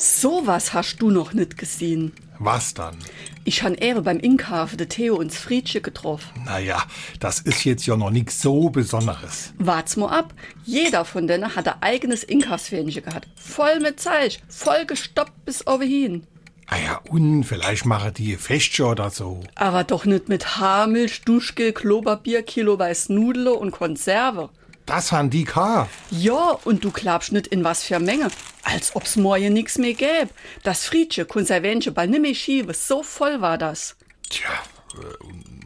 Sowas hast du noch nicht gesehen. Was dann? Ich han Ehre beim Inkhafen de Theo und Friedche getroffen. Naja, das ist jetzt ja noch nichts so Besonderes. Wart's mal ab. Jeder von denen hat ein eigenes Inkhausfähnchen gehabt. Voll mit Zeich, voll gestoppt bis oben hin. Ah ja, und vielleicht machen die Festchen oder so. Aber doch nicht mit Haarmilch, Duschgel, Klopapier, Kilo weiß Nudele und Konserve. Das han die K. Ja, und du glaubst nicht in was für Menge. Als ob's morgen nix mehr gäb. Das Friedche Konserventche bei nimmer schiebe, so voll war das. Tja,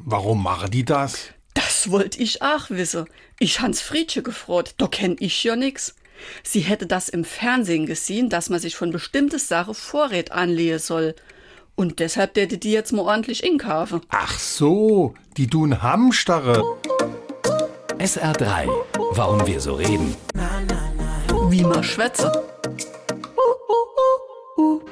warum machen die das? Das wollt ich auch wissen. Ich hans Friedche gefroht, da kenn ich ja nix. Sie hätte das im Fernsehen gesehen, dass man sich von bestimmte Sache Vorrät anlehen soll. Und deshalb täte die jetzt mal ordentlich inkaufen. Ach so, die tun Hamstere. SR3. Warum wir so reden. Wie man schwätze.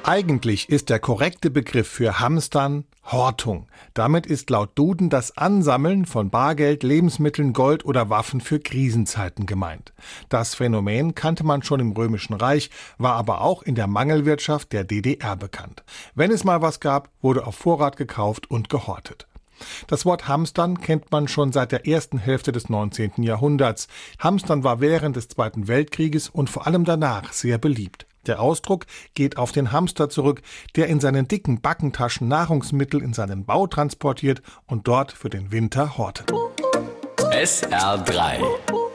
Eigentlich ist der korrekte Begriff für Hamstern Hortung. Damit ist laut Duden das Ansammeln von Bargeld, Lebensmitteln, Gold oder Waffen für Krisenzeiten gemeint. Das Phänomen kannte man schon im Römischen Reich, war aber auch in der Mangelwirtschaft der DDR bekannt. Wenn es mal was gab, wurde auf Vorrat gekauft und gehortet. Das Wort Hamstern kennt man schon seit der ersten Hälfte des 19. Jahrhunderts. Hamstern war während des Zweiten Weltkrieges und vor allem danach sehr beliebt. Der Ausdruck geht auf den Hamster zurück, der in seinen dicken Backentaschen Nahrungsmittel in seinen Bau transportiert und dort für den Winter hortet. SR3.